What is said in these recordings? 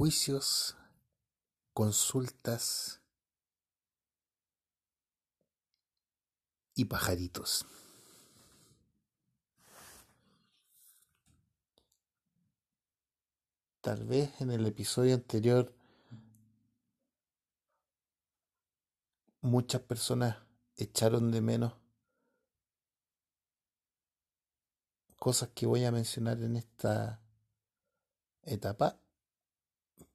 juicios, consultas y pajaritos. Tal vez en el episodio anterior muchas personas echaron de menos cosas que voy a mencionar en esta etapa,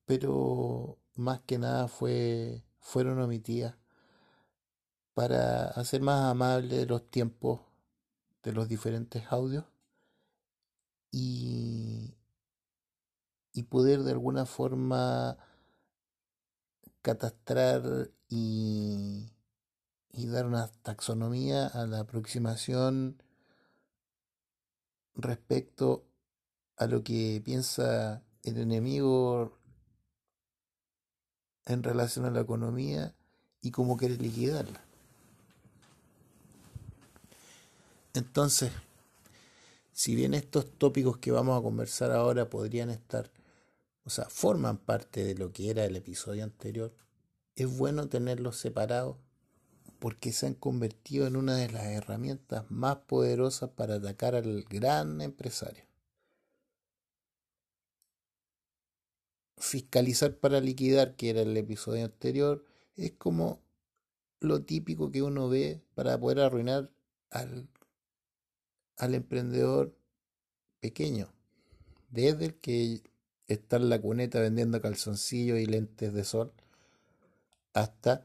pero más que nada fue, fueron omitidas para hacer más amables los tiempos de los diferentes audios y, y poder de alguna forma catastrar y, y dar una taxonomía a la aproximación respecto a lo que piensa el enemigo en relación a la economía y cómo quiere liquidarla. Entonces, si bien estos tópicos que vamos a conversar ahora podrían estar, o sea, forman parte de lo que era el episodio anterior, es bueno tenerlos separados porque se han convertido en una de las herramientas más poderosas para atacar al gran empresario. Fiscalizar para liquidar, que era el episodio anterior, es como lo típico que uno ve para poder arruinar al, al emprendedor pequeño, desde el que está en la cuneta vendiendo calzoncillos y lentes de sol, hasta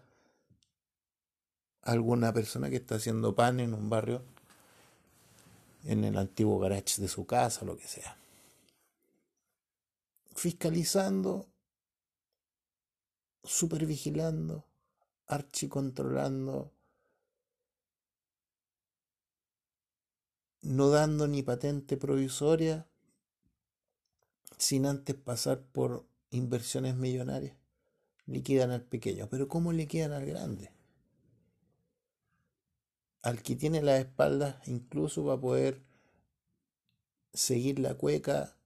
alguna persona que está haciendo pan en un barrio, en el antiguo garage de su casa, lo que sea. Fiscalizando, supervigilando, archicontrolando, no dando ni patente provisoria sin antes pasar por inversiones millonarias. Liquidan al pequeño, pero ¿cómo liquidan al grande? al que tiene la espalda incluso va a poder seguir la cueca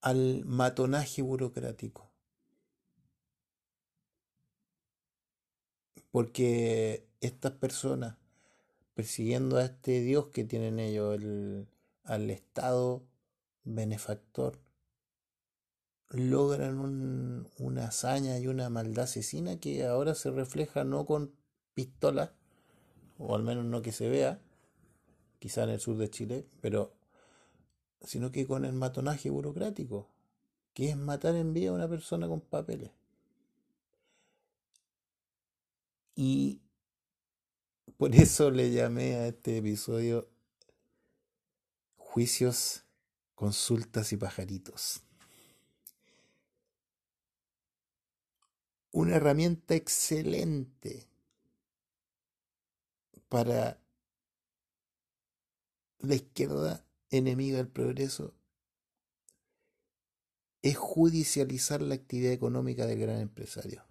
al matonaje burocrático. Porque estas personas, persiguiendo a este Dios que tienen ellos, el, al Estado benefactor, logran una hazaña y una maldad asesina que ahora se refleja no con pistola, o al menos no que se vea, quizá en el sur de Chile, pero sino que con el matonaje burocrático, que es matar en vía a una persona con papeles. Y por eso le llamé a este episodio Juicios, Consultas y Pajaritos. Una herramienta excelente para la izquierda enemiga del progreso es judicializar la actividad económica del gran empresario.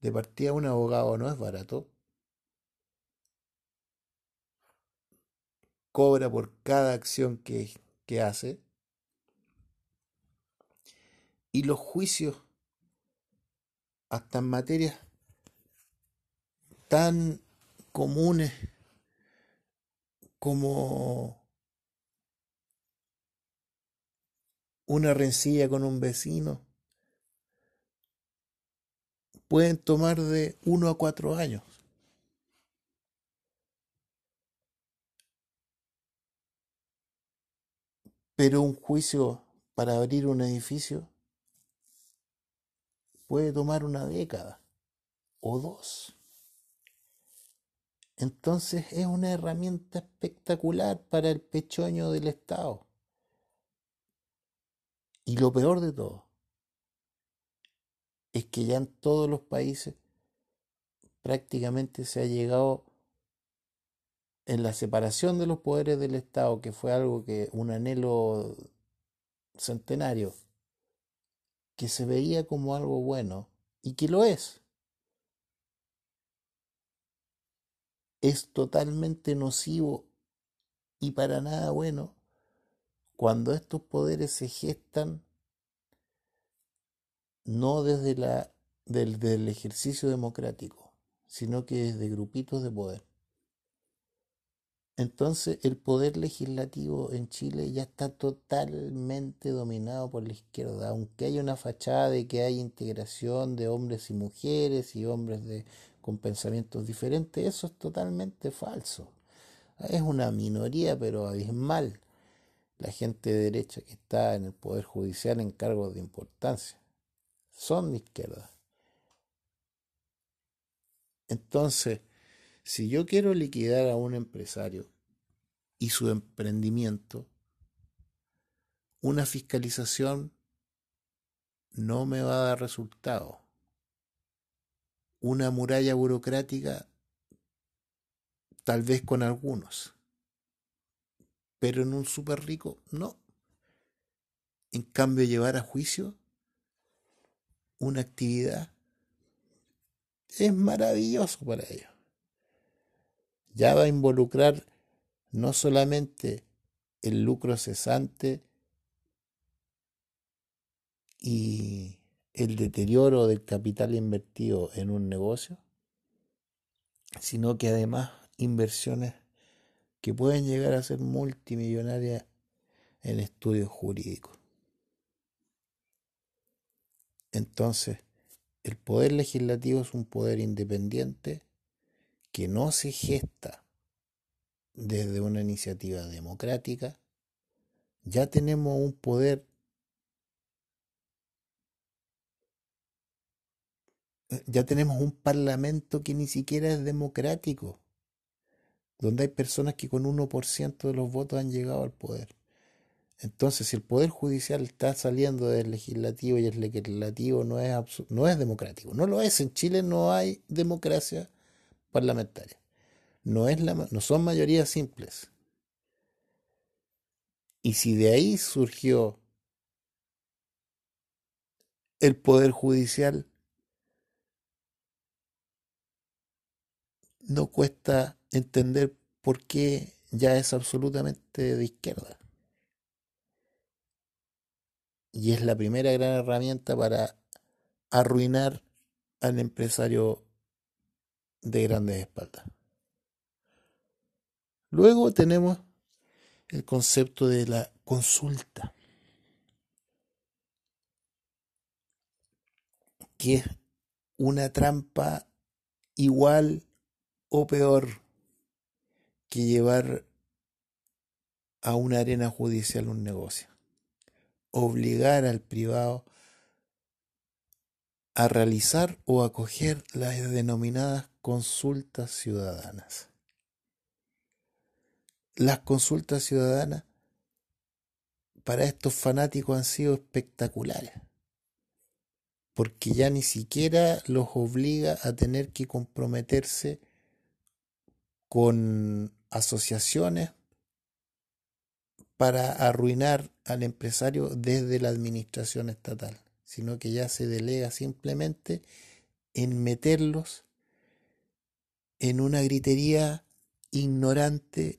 De partida un abogado no es barato. Cobra por cada acción que, que hace. Y los juicios, hasta en materias tan comunes como una rencilla con un vecino pueden tomar de uno a cuatro años. Pero un juicio para abrir un edificio puede tomar una década o dos. Entonces es una herramienta espectacular para el pechoño del Estado. Y lo peor de todo es que ya en todos los países prácticamente se ha llegado en la separación de los poderes del Estado, que fue algo que un anhelo centenario, que se veía como algo bueno y que lo es. Es totalmente nocivo y para nada bueno cuando estos poderes se gestan no desde la del, ejercicio democrático, sino que desde grupitos de poder. Entonces el poder legislativo en Chile ya está totalmente dominado por la izquierda, aunque hay una fachada de que hay integración de hombres y mujeres y hombres de, con pensamientos diferentes, eso es totalmente falso. Es una minoría, pero abismal, la gente de derecha que está en el Poder Judicial en cargos de importancia. Son de izquierda. Entonces, si yo quiero liquidar a un empresario y su emprendimiento, una fiscalización no me va a dar resultado. Una muralla burocrática, tal vez con algunos, pero en un súper rico, no. En cambio, llevar a juicio una actividad es maravilloso para ellos ya va a involucrar no solamente el lucro cesante y el deterioro del capital invertido en un negocio, sino que además inversiones que pueden llegar a ser multimillonarias en estudios jurídicos. Entonces, el poder legislativo es un poder independiente que no se gesta desde una iniciativa democrática, ya tenemos un poder ya tenemos un parlamento que ni siquiera es democrático, donde hay personas que con 1% de los votos han llegado al poder. Entonces, si el poder judicial está saliendo del legislativo y el legislativo no es, no es democrático, no lo es, en Chile no hay democracia parlamentaria. No, es la, no son mayorías simples. Y si de ahí surgió el poder judicial, no cuesta entender por qué ya es absolutamente de izquierda. Y es la primera gran herramienta para arruinar al empresario de grandes espaldas. Luego tenemos el concepto de la consulta, que es una trampa igual o peor que llevar a una arena judicial un negocio. Obligar al privado a realizar o acoger las denominadas consultas ciudadanas. Las consultas ciudadanas para estos fanáticos han sido espectaculares, porque ya ni siquiera los obliga a tener que comprometerse con asociaciones para arruinar al empresario desde la administración estatal, sino que ya se delega simplemente en meterlos en una gritería ignorante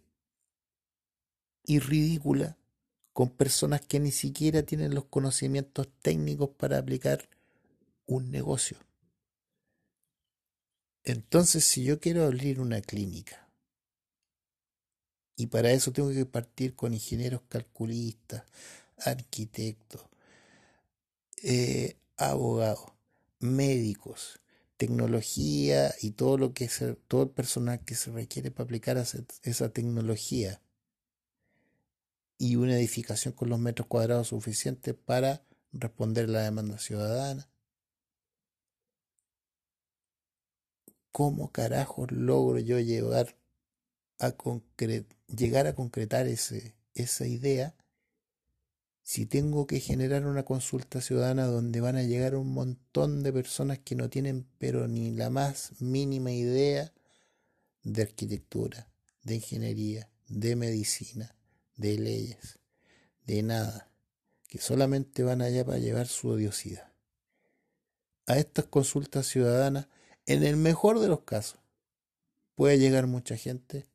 y ridícula con personas que ni siquiera tienen los conocimientos técnicos para aplicar un negocio. Entonces, si yo quiero abrir una clínica, y para eso tengo que partir con ingenieros calculistas, arquitectos, eh, abogados, médicos, tecnología y todo lo que es todo el personal que se requiere para aplicar esa tecnología y una edificación con los metros cuadrados suficientes para responder a la demanda ciudadana. ¿Cómo carajos logro yo llevar a llegar a concretar ese, esa idea si tengo que generar una consulta ciudadana donde van a llegar un montón de personas que no tienen pero ni la más mínima idea de arquitectura, de ingeniería, de medicina, de leyes, de nada, que solamente van allá para llevar su odiosidad. A estas consultas ciudadanas, en el mejor de los casos, puede llegar mucha gente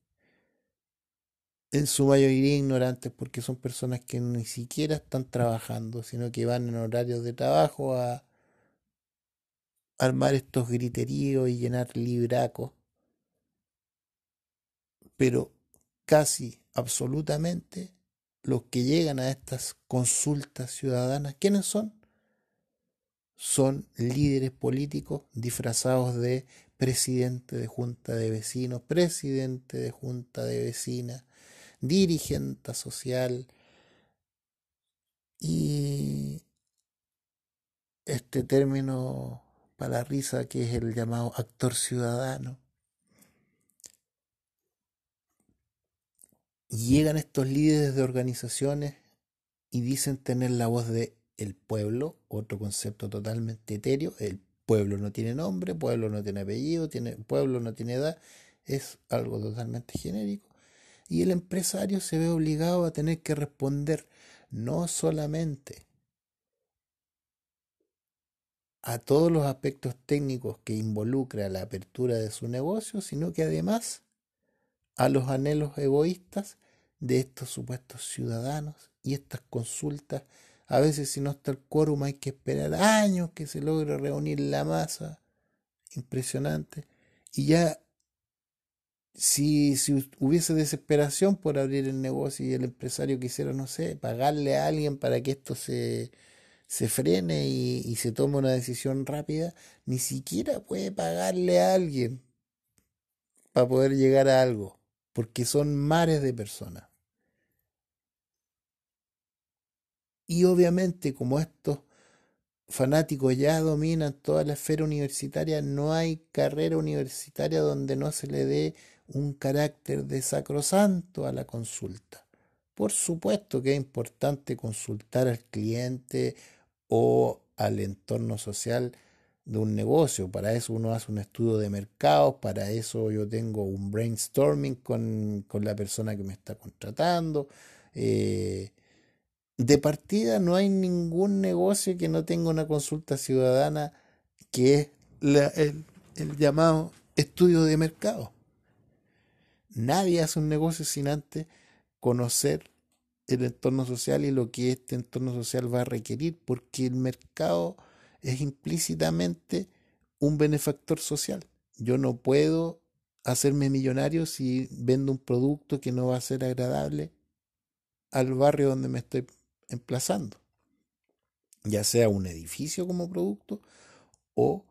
en su mayoría ignorantes porque son personas que ni siquiera están trabajando, sino que van en horarios de trabajo a armar estos griteríos y llenar libracos. Pero casi absolutamente los que llegan a estas consultas ciudadanas, ¿quiénes son? Son líderes políticos disfrazados de presidente de junta de vecinos, presidente de junta de vecinas, dirigente social y este término para la risa que es el llamado actor ciudadano. Llegan estos líderes de organizaciones y dicen tener la voz de el pueblo, otro concepto totalmente etéreo, el pueblo no tiene nombre, pueblo no tiene apellido, tiene, pueblo no tiene edad, es algo totalmente genérico y el empresario se ve obligado a tener que responder no solamente a todos los aspectos técnicos que involucra la apertura de su negocio, sino que además a los anhelos egoístas de estos supuestos ciudadanos y estas consultas. A veces si no está el quórum hay que esperar años que se logre reunir la masa. Impresionante. Y ya si, si, hubiese desesperación por abrir el negocio y el empresario quisiera, no sé, pagarle a alguien para que esto se, se frene y, y, se tome una decisión rápida, ni siquiera puede pagarle a alguien para poder llegar a algo, porque son mares de personas. Y obviamente como estos fanáticos ya dominan toda la esfera universitaria, no hay carrera universitaria donde no se le dé un carácter de sacrosanto a la consulta. Por supuesto que es importante consultar al cliente o al entorno social de un negocio. Para eso uno hace un estudio de mercados, para eso yo tengo un brainstorming con, con la persona que me está contratando. Eh, de partida no hay ningún negocio que no tenga una consulta ciudadana que es el llamado estudio de mercado. Nadie hace un negocio sin antes conocer el entorno social y lo que este entorno social va a requerir, porque el mercado es implícitamente un benefactor social. Yo no puedo hacerme millonario si vendo un producto que no va a ser agradable al barrio donde me estoy emplazando, ya sea un edificio como producto o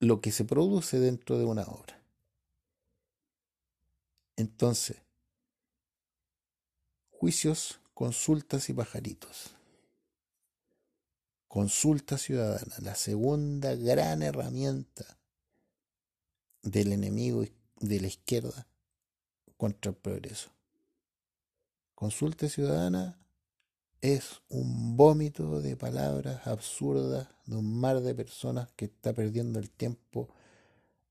lo que se produce dentro de una obra. Entonces, juicios, consultas y pajaritos. Consulta ciudadana, la segunda gran herramienta del enemigo de la izquierda contra el progreso. Consulta ciudadana es un vómito de palabras absurdas de un mar de personas que está perdiendo el tiempo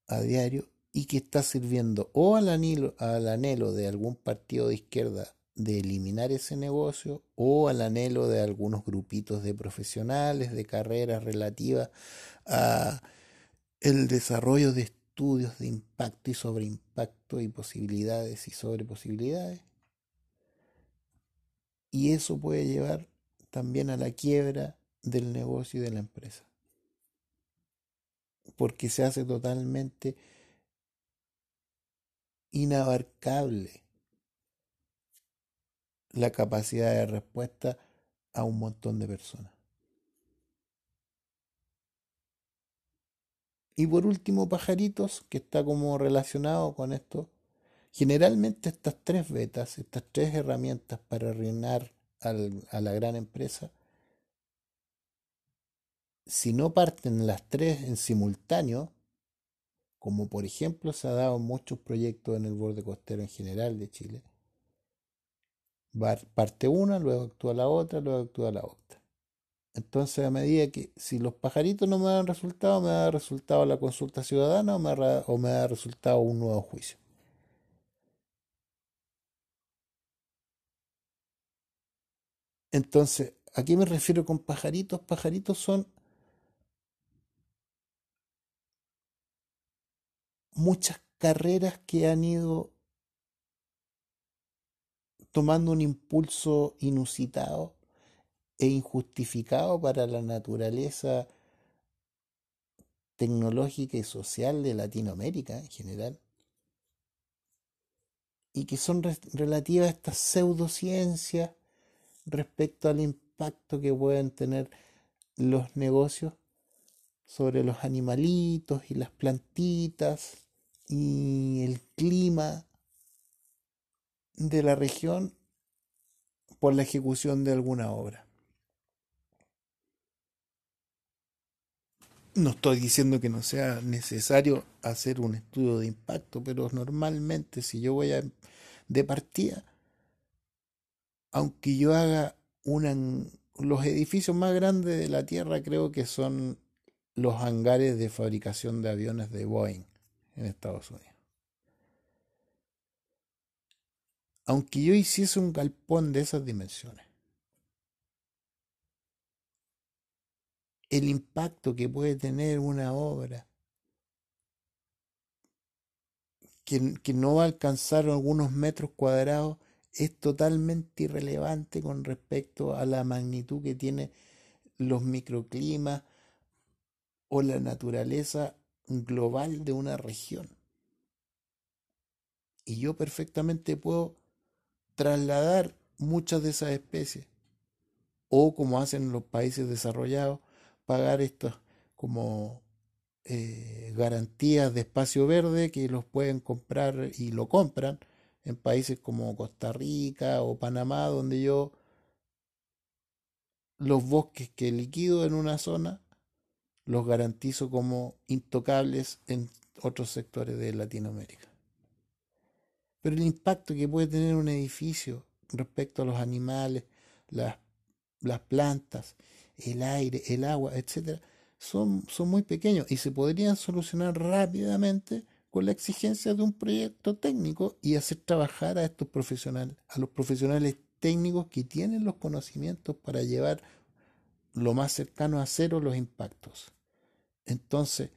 a diario y que está sirviendo o al anhelo, al anhelo de algún partido de izquierda de eliminar ese negocio o al anhelo de algunos grupitos de profesionales de carreras relativas a el desarrollo de estudios de impacto y sobre impacto y posibilidades y sobre posibilidades. Y eso puede llevar también a la quiebra del negocio y de la empresa. Porque se hace totalmente inabarcable la capacidad de respuesta a un montón de personas. Y por último, pajaritos, que está como relacionado con esto. Generalmente estas tres betas, estas tres herramientas para reinar a la gran empresa, si no parten las tres en simultáneo, como por ejemplo se ha dado en muchos proyectos en el borde costero en general de Chile. Parte una, luego actúa la otra, luego actúa la otra. Entonces, a medida que si los pajaritos no me dan resultado, me da resultado la consulta ciudadana o me, o me da resultado un nuevo juicio. Entonces, ¿a qué me refiero con pajaritos? Pajaritos son muchas carreras que han ido tomando un impulso inusitado e injustificado para la naturaleza tecnológica y social de Latinoamérica en general, y que son relativas a estas pseudociencias respecto al impacto que pueden tener los negocios sobre los animalitos y las plantitas y el clima de la región por la ejecución de alguna obra. No estoy diciendo que no sea necesario hacer un estudio de impacto, pero normalmente si yo voy a, de partida, aunque yo haga una, los edificios más grandes de la Tierra creo que son los hangares de fabricación de aviones de Boeing en Estados Unidos. Aunque yo hiciese un galpón de esas dimensiones, el impacto que puede tener una obra que, que, no va a alcanzar algunos metros cuadrados es totalmente irrelevante con respecto a la magnitud que tiene los microclimas o la naturaleza global de una región. Y yo perfectamente puedo trasladar muchas de esas especies o como hacen los países desarrollados, pagar estas como eh, garantías de espacio verde que los pueden comprar y lo compran en países como Costa Rica o Panamá, donde yo los bosques que liquido en una zona los garantizo como intocables en otros sectores de Latinoamérica. Pero el impacto que puede tener un edificio respecto a los animales, las, plantas el aire, el agua, etcétera, son, son muy pequeños y se podrían solucionar rápidamente con la exigencia de un proyecto técnico y hacer trabajar a estos profesionales, a los profesionales técnicos que tienen los conocimientos para llevar lo más cercano a cero los impactos. Entonces,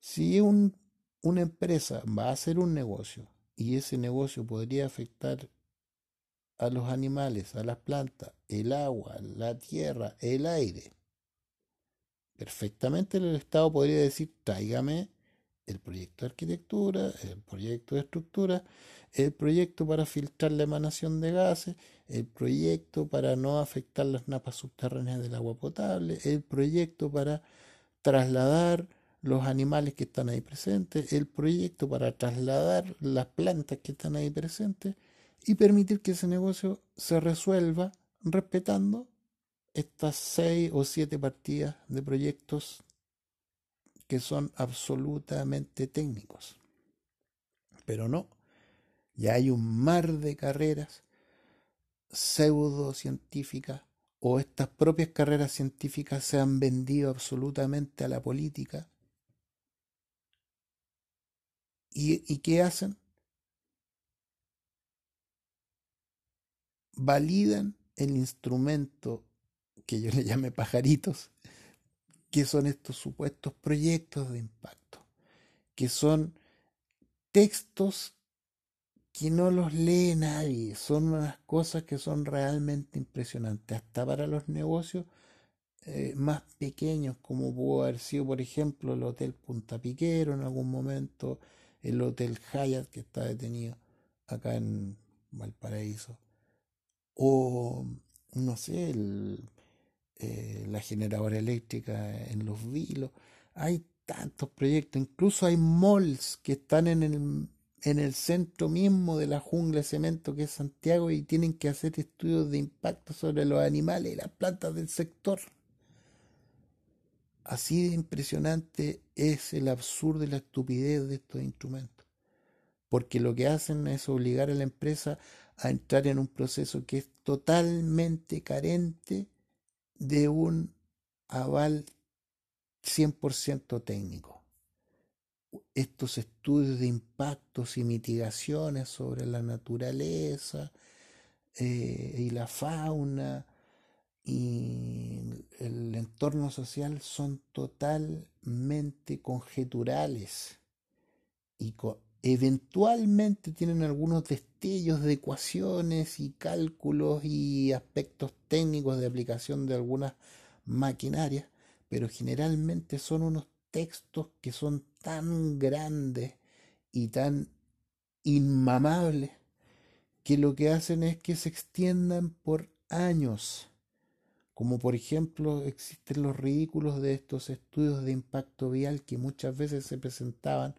si un, una empresa va a hacer un negocio y ese negocio podría afectar a los animales, a las plantas, el agua, la tierra, el aire. Perfectamente el Estado podría decir, tráigame el proyecto de arquitectura, el proyecto de estructura, el proyecto para filtrar la emanación de gases, el proyecto para no afectar las napas subterráneas del agua potable, el proyecto para trasladar los animales que están ahí presentes, el proyecto para trasladar las plantas que están ahí presentes, y permitir que ese negocio se resuelva respetando estas seis o siete partidas de proyectos que son absolutamente técnicos. Pero no, ya hay un mar de carreras pseudocientíficas o estas propias carreras científicas se han vendido absolutamente a la política. ¿Y, y qué hacen? validan el instrumento que yo le llame pajaritos, que son estos supuestos proyectos de impacto, que son textos que no los lee nadie, son unas cosas que son realmente impresionantes, hasta para los negocios eh, más pequeños, como pudo haber sido, por ejemplo, el Hotel Punta Piquero en algún momento, el Hotel Hyatt que está detenido acá en Valparaíso o no sé, eh, la generadora eléctrica en los vilos. Hay tantos proyectos, incluso hay malls que están en el, en el centro mismo de la jungla de cemento que es Santiago y tienen que hacer estudios de impacto sobre los animales y las plantas del sector. Así de impresionante es el absurdo y la estupidez de estos instrumentos. Porque lo que hacen es obligar a la empresa a entrar en un proceso que es totalmente carente de un aval 100% técnico. Estos estudios de impactos y mitigaciones sobre la naturaleza eh, y la fauna y el entorno social son totalmente conjeturales y, eventualmente tienen algunos destellos de ecuaciones y cálculos y aspectos técnicos de aplicación de algunas maquinarias, pero generalmente son unos textos que son tan grandes y tan inmamables que lo que hacen es que se extiendan por años. Como por ejemplo existen los ridículos de estos estudios de impacto vial que muchas veces se presentaban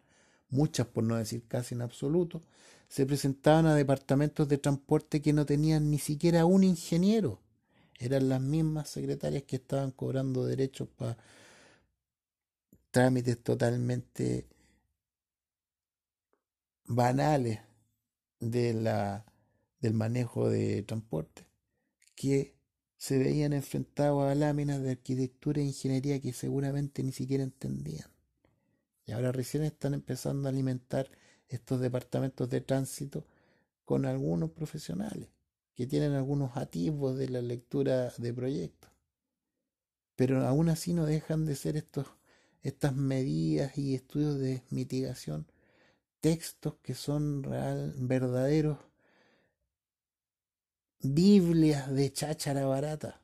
muchas por no decir casi en absoluto, se presentaban a departamentos de transporte que no tenían ni siquiera un ingeniero. Eran las mismas secretarias que estaban cobrando derechos para trámites totalmente banales de la, del manejo de transporte, que se veían enfrentados a láminas de arquitectura e ingeniería que seguramente ni siquiera entendían. Y ahora recién están empezando a alimentar estos departamentos de tránsito con algunos profesionales que tienen algunos atisbos de la lectura de proyectos. Pero aún así no dejan de ser estos, estas medidas y estudios de mitigación, textos que son real, verdaderos Biblias de cháchara barata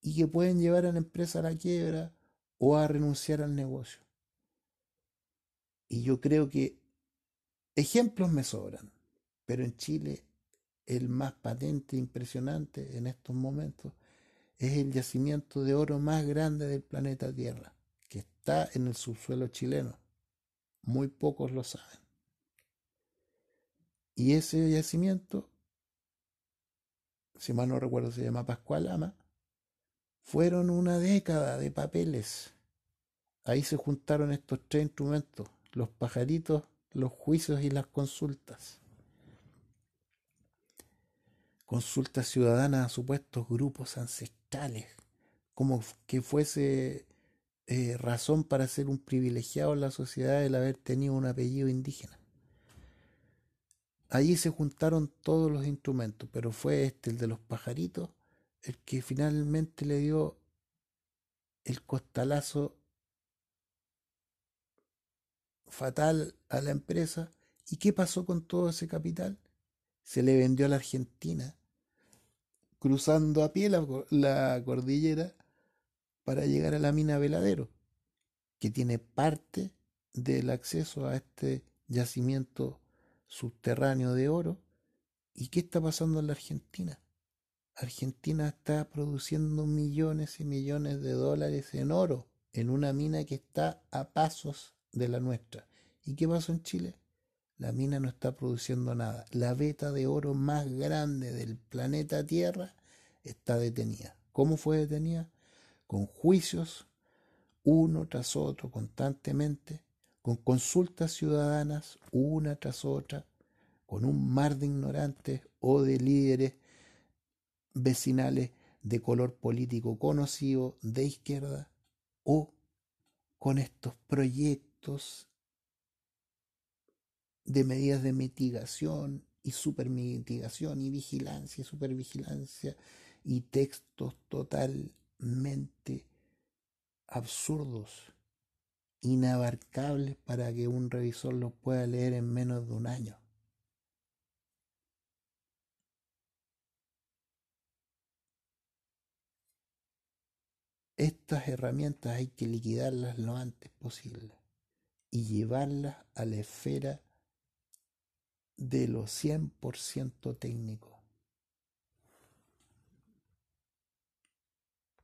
y que pueden llevar a la empresa a la quiebra o a renunciar al negocio. Y yo creo que ejemplos me sobran, pero en Chile el más patente e impresionante en estos momentos es el yacimiento de oro más grande del planeta Tierra, que está en el subsuelo chileno. Muy pocos lo saben. Y ese yacimiento, si mal no recuerdo se llama Pascual Ama, fueron una década de papeles. Ahí se juntaron estos tres instrumentos, los pajaritos, los juicios y las consultas. Consultas ciudadanas a supuestos grupos ancestrales, como que fuese eh, razón para ser un privilegiado en la sociedad el haber tenido un apellido indígena. Allí se juntaron todos los instrumentos, pero fue este, el de los pajaritos, el que finalmente le dio el costalazo fatal a la empresa. ¿Y qué pasó con todo ese capital? Se le vendió a la Argentina, cruzando a pie la, cordillera para llegar a la mina Veladero, que tiene parte del acceso a este yacimiento subterráneo de oro. ¿Y qué está pasando en la Argentina? Argentina está produciendo millones y millones de dólares en oro en una mina que está a pasos de la nuestra. ¿Y qué pasó en Chile? La mina no está produciendo nada. La veta de oro más grande del planeta Tierra está detenida. ¿Cómo fue detenida? Con juicios, uno tras otro, constantemente, con consultas ciudadanas, una tras otra, con un mar de ignorantes o de líderes vecinales de color político conocido de izquierda o con estos proyectos de medidas de mitigación y supermitigación y vigilancia y supervigilancia y textos totalmente absurdos, inabarcables para que un revisor los pueda leer en menos de un año. Estas herramientas hay que liquidarlas lo antes posible y llevarlas a la esfera de lo 100% técnico.